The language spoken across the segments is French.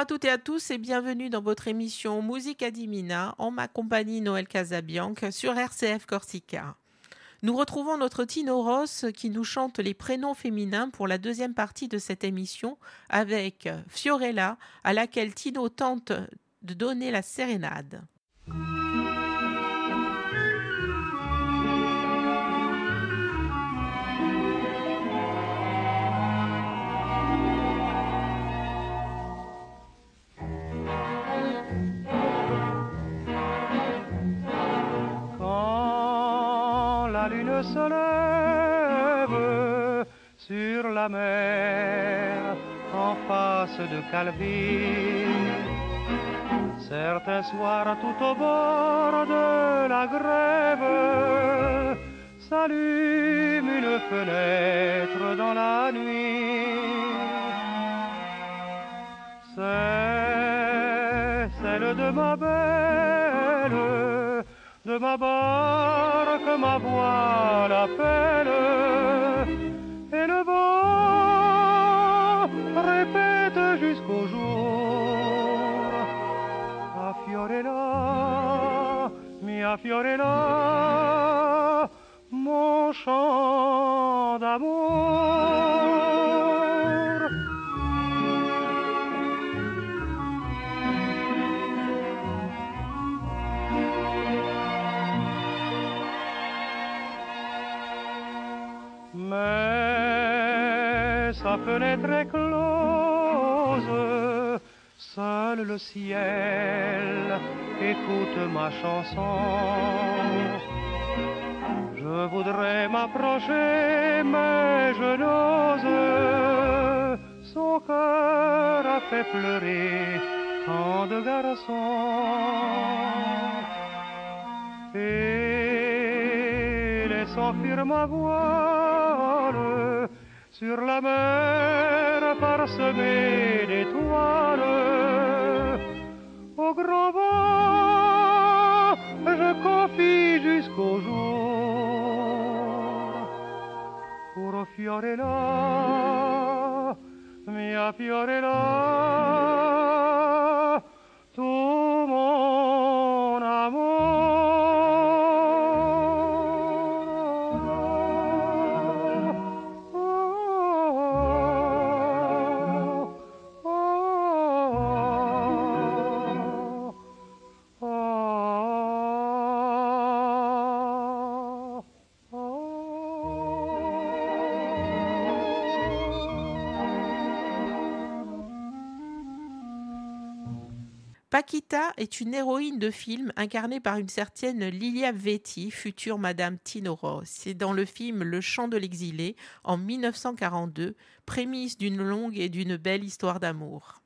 À toutes et à tous et bienvenue dans votre émission Musique Adimina en ma compagnie Noël Casabianc sur RCF Corsica. Nous retrouvons notre Tino Ross qui nous chante les prénoms féminins pour la deuxième partie de cette émission avec Fiorella à laquelle Tino tente de donner la sérénade. De Calvi. Certains soirs tout au bord de la grève s'allume une fenêtre dans la nuit. C'est celle de ma belle de ma barque, ma voile appelle, mia Fiorella, mon chant d'amour. sa fenêtre est close, seul le ciel écoute ma chanson. Je voudrais m'approcher, mais je n'ose. Son cœur a fait pleurer tant de garçons. Et laissant fuir ma voile, sur la mer parsemée d'étoiles. Au grand vent, je confie jusqu'au jour. Pour Fiorella, mia Fiorella, Paquita est une héroïne de film incarnée par une certaine Lilia Vetti, future Madame Tinoro. C'est dans le film Le chant de l'exilé en 1942, prémisse d'une longue et d'une belle histoire d'amour.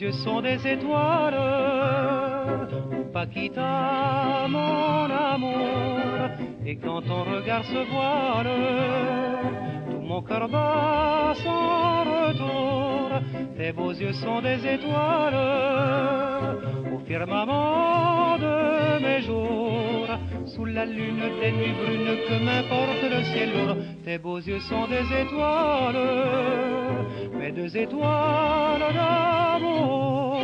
Yeux sont des étoiles, Paquita, mon amour. Et quand ton regard se voile, tout mon cœur bat sans retour. Tes beaux yeux sont des étoiles, au firmament de mes jours. Sous la lune des nuits brunes, que m'importe le ciel lourd, tes beaux yeux sont des étoiles, deux étoiles d'amour.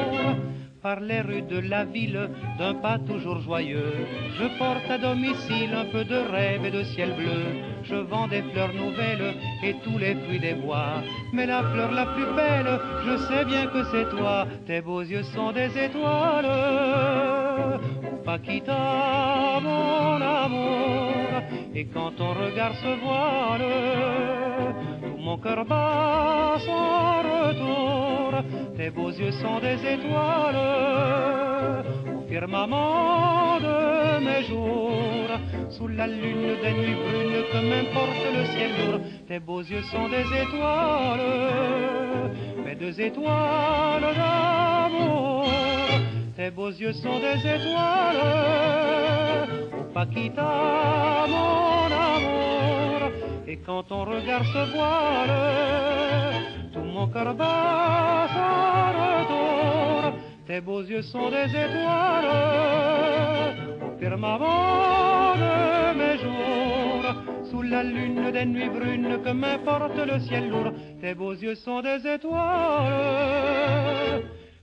Par les rues de la ville, d'un pas toujours joyeux, je porte à domicile un peu de rêve et de ciel bleu. Je vends des fleurs nouvelles et tous les fruits des bois. Mais la fleur la plus belle, je sais bien que c'est toi. Tes beaux yeux sont des étoiles. Paquita, mon amour. Et quand ton regard se voile, mon cœur bat sans retour. Tes beaux yeux sont des étoiles au firmament de mes jours. Sous la lune des nuits brunes, que m'importe le ciel lourd. Tes beaux yeux sont des étoiles, mes deux étoiles d'amour. Tes beaux yeux sont des étoiles, oh Paquita, mon. Et quand ton regard se voile, tout mon cœur bat retour. Tes beaux yeux sont des étoiles, au firmament de mes jours. Sous la lune des nuits brunes, que m'importe le ciel lourd, tes beaux yeux sont des étoiles,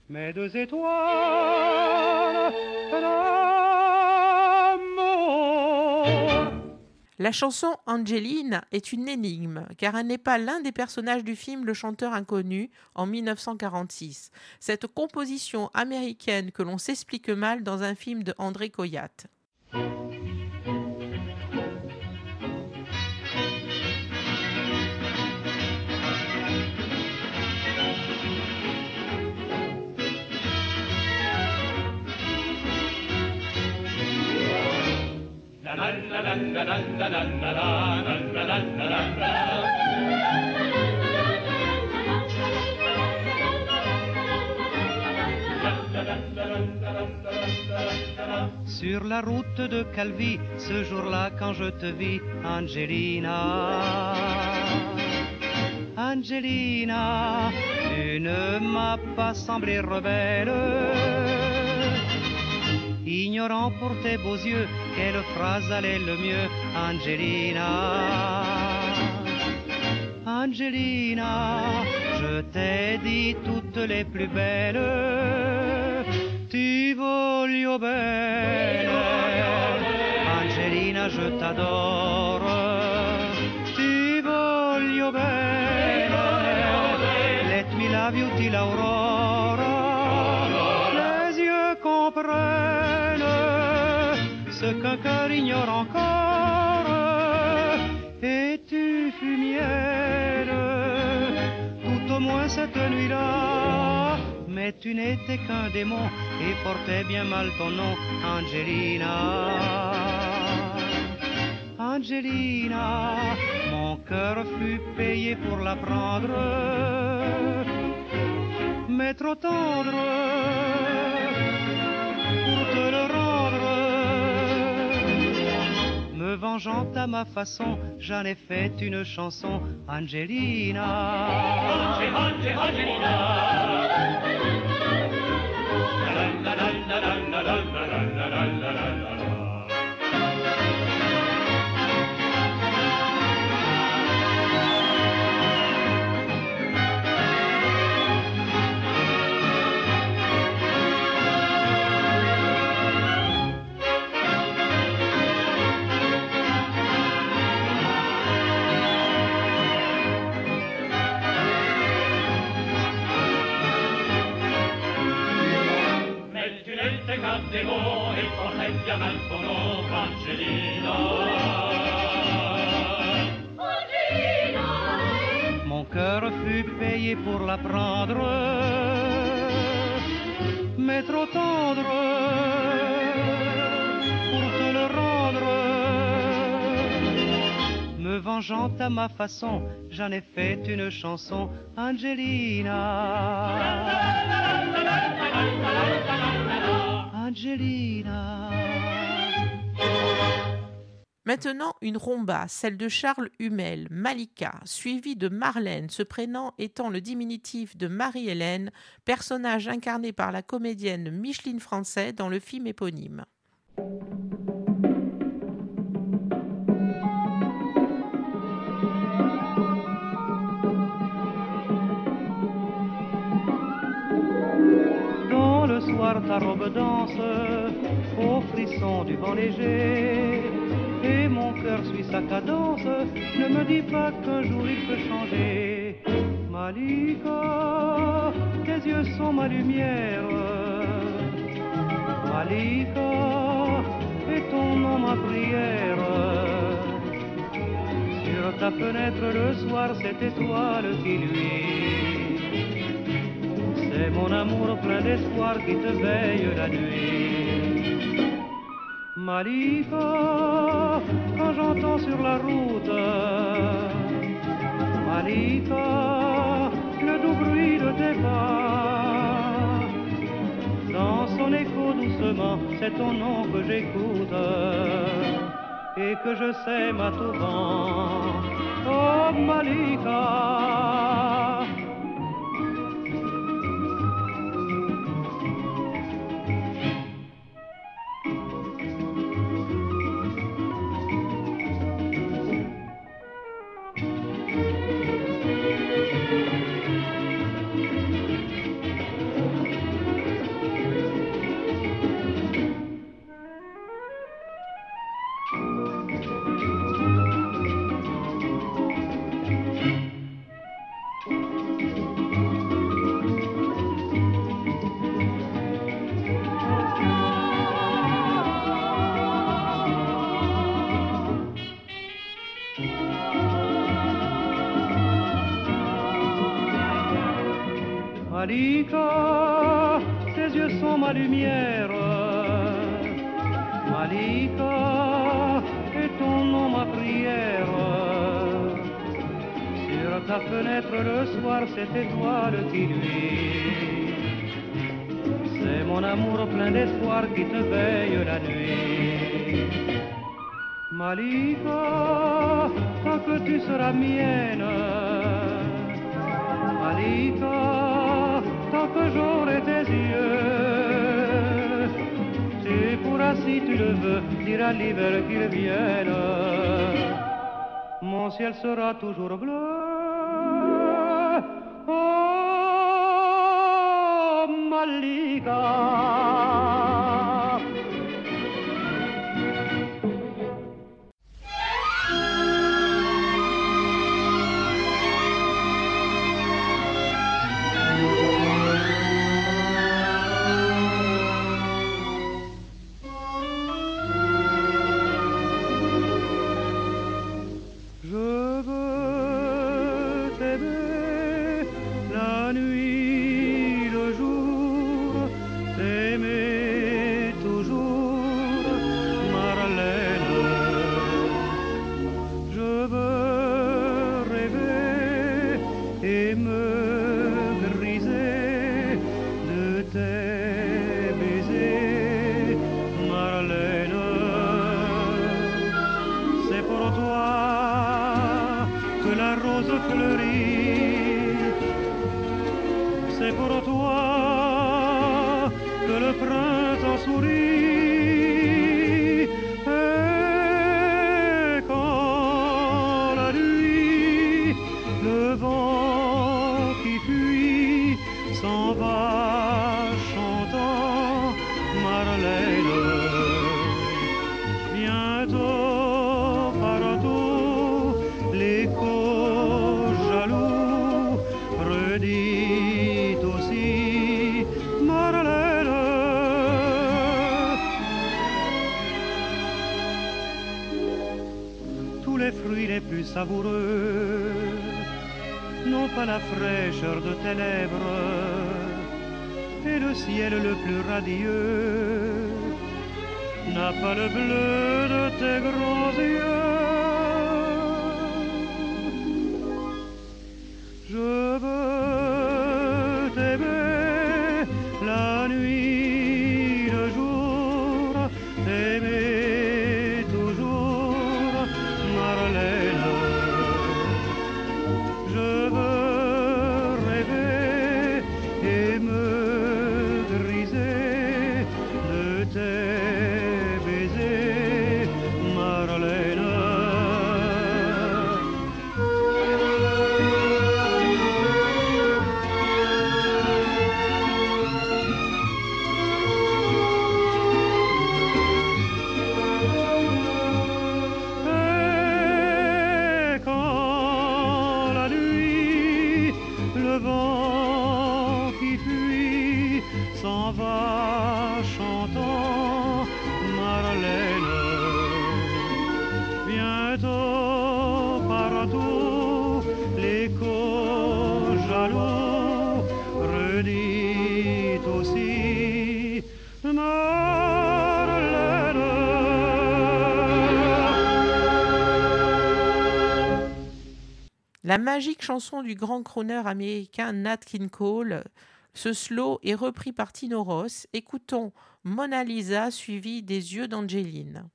mes deux étoiles. La chanson Angeline est une énigme, car elle n'est pas l'un des personnages du film Le chanteur inconnu en 1946, cette composition américaine que l'on s'explique mal dans un film de André Coyat. Sur la route de Calvi, ce jour-là quand je te vis, Angelina. Angelina, tu ne m'as pas semblé rebelle. Ignorant pour tes beaux yeux, quelle phrase allait le mieux, Angelina? Angelina, je t'ai dit toutes les plus belles. Ti voglio bene. Angelina, je t'adore. Ti voglio bene. Let me love you till aurora. Les yeux comprennent ce qu'un cœur ignore encore. Et tu fus mienne, tout au moins cette nuit-là. Mais tu n'étais qu'un démon et portais bien mal ton nom, Angelina. Angelina, mon cœur fut payé pour la prendre, mais trop tendre pour te le rendre. Me vengeant à ma façon, j'en ai fait une chanson, Angelina. Mais Mon cœur fut payé pour la prendre, mais trop tendre pour te le rendre. Me vengeant à ma façon, j'en ai fait une chanson, Angelina. Angelina. Maintenant, une rumba, celle de Charles Hummel, Malika, suivie de Marlène, ce prénom étant le diminutif de Marie-Hélène, personnage incarné par la comédienne Micheline Français dans le film éponyme. Ta robe danse au frisson du vent léger et mon cœur suit sa cadence, ne me dis pas qu'un jour il peut changer. Malika, tes yeux sont ma lumière. Malika, et ton nom ma prière. Sur ta fenêtre le soir, cette étoile qui luit. C'est mon amour plein d'espoir qui te veille la nuit. Malika, quand j'entends sur la route, Malika, le doux bruit de tes pas, dans son écho doucement, c'est ton nom que j'écoute et que je tout vent. Oh Malika, cette étoile qui luit. C'est mon amour plein d'espoir qui te veille la nuit. Malika, tant que tu seras mienne. Malika, tant que j'aurai tes yeux. Tu pourras, si tu le veux, dire à l'hiver qu'il vienne. Mon ciel sera toujours bleu. Malika. prendre non pas la fraîcheur de tes lèvres et le ciel le plus radieux n'a pas le bleu de tes grands yeux. dit aussi La magique chanson du grand crooner américain Nat King Cole, ce slow est repris par Tino Ross. Écoutons Mona Lisa suivi des yeux d'Angeline.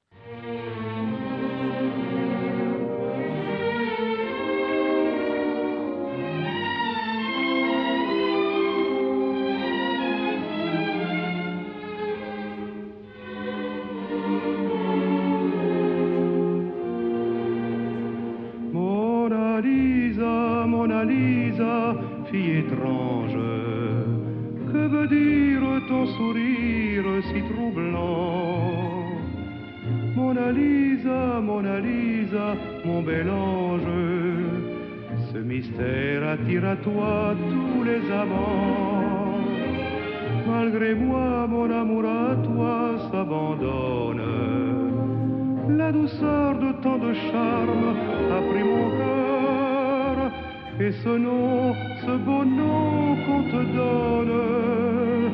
La douceur de tant de charme a pris mon cœur et ce nom, ce beau nom qu'on te donne,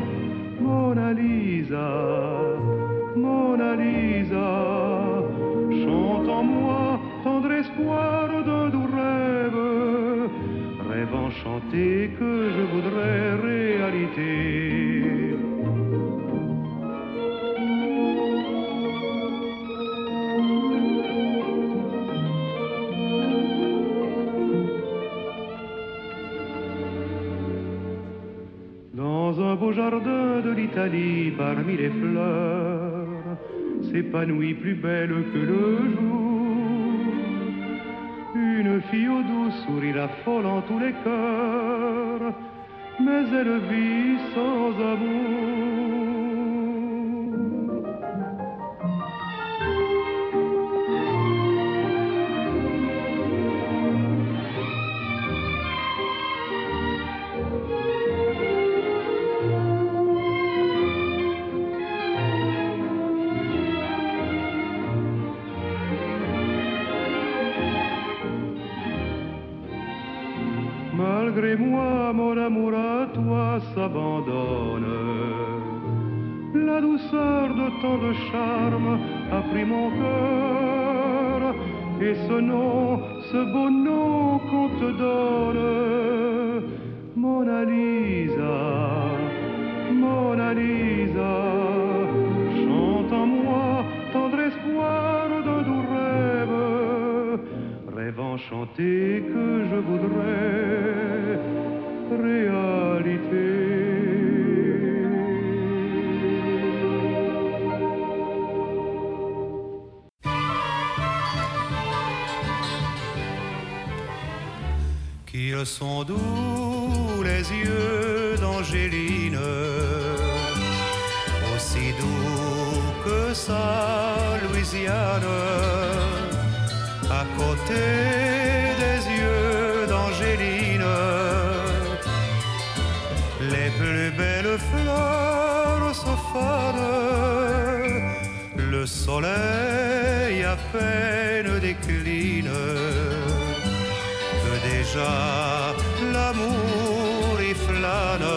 Mona Lisa, Mona Lisa, chante en moi tendre espoir d'un doux rêve, rêve enchanté que je voudrais réalité. Beau jardin de l'Italie parmi les fleurs s'épanouit plus belle que le jour. Une fille au doux sourire affolant tous les cœurs, mais elle vit sans amour. S'abandonne. La douceur de tant de charme a pris mon cœur et ce nom, ce beau nom qu'on te donne, Mona Lisa, Mona Lisa, chante en moi tendre espoir d'un doux rêve, rêve enchanté que je voudrais. Qu'ils sont doux les yeux d'Angéline, aussi doux que sa Louisiane, à côté le soleil à peine décline, que déjà l'amour y flâne.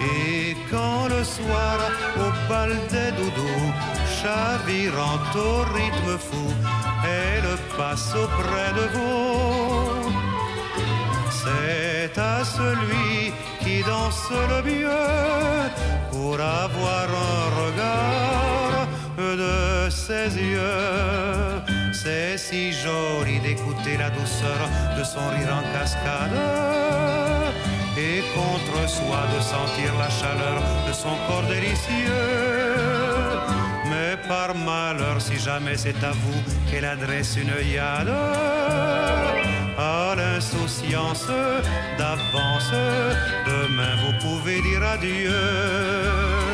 Et quand le soir au bal des doudous, chavirant au rythme fou, elle passe auprès de vous c'est à celui qui danse le mieux pour avoir un regard de ses yeux. C'est si joli d'écouter la douceur de son rire en cascade et contre soi de sentir la chaleur de son corps délicieux. Mais par malheur, si jamais c'est à vous qu'elle adresse une yade, à l'insouciance d'avance. Demain vous pouvez dire adieu.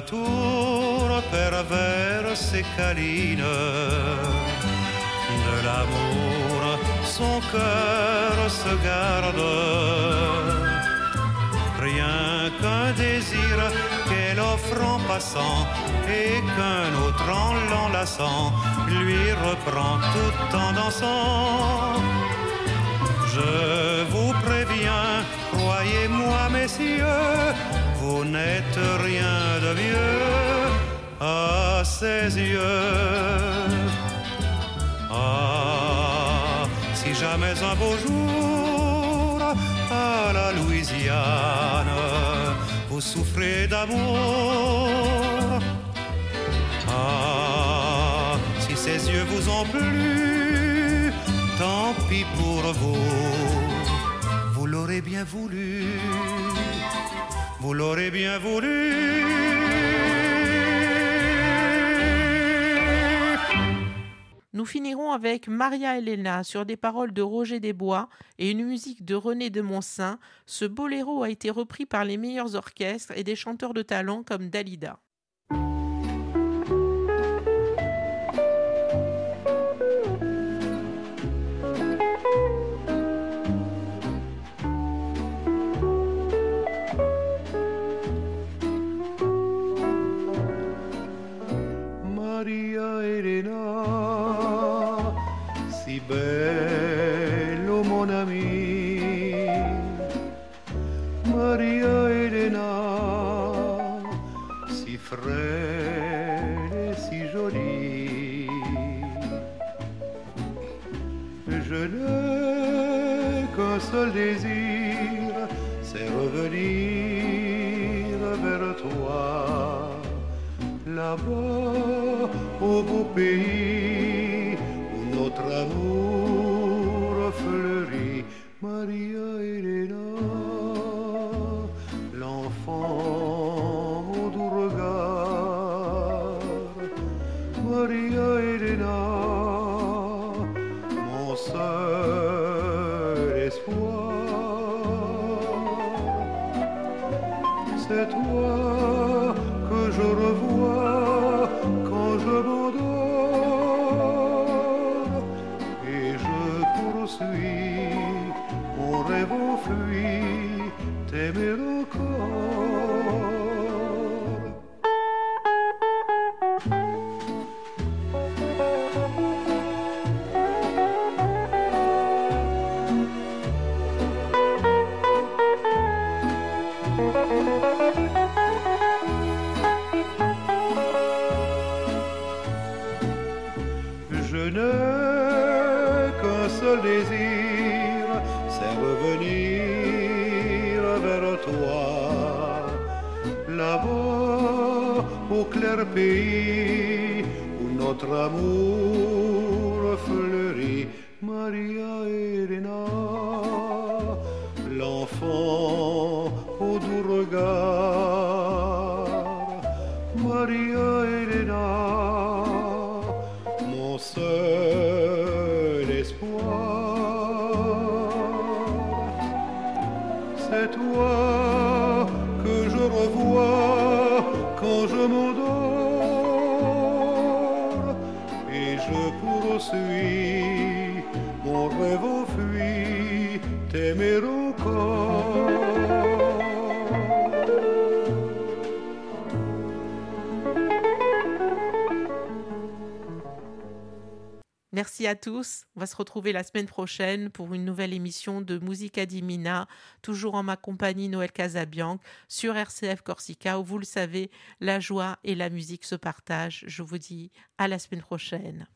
Tour perverse et câline de l'amour, son cœur se garde. Rien que désir qu'elle offre en passant et qu'un autre en l'enlaçant lui reprend tout en dansant. Je vous préviens, croyez-moi messieurs, vous n'êtes rien de mieux à ses yeux. Ah, si jamais un beau jour à la Louisiane, vous souffrez d'amour. Ah, si ses yeux vous ont plu, tant pis pour vous, vous l'aurez bien voulu, vous l'aurez bien voulu. Nous finirons avec Maria Elena sur des paroles de Roger Desbois et une musique de René de Montsin. Ce boléro a été repris par les meilleurs orchestres et des chanteurs de talent comme Dalida. Maria Elena, mon seul espoir. C'est toi Je n'ai qu'un seul désir, c'est revenir vers toi. Là-bas, au clair pays, où notre amour fleurit, Maria Elena, Merci à tous. On va se retrouver la semaine prochaine pour une nouvelle émission de Musica Dimina, toujours en ma compagnie Noël Casabianc sur RCF Corsica où vous le savez, la joie et la musique se partagent. Je vous dis à la semaine prochaine.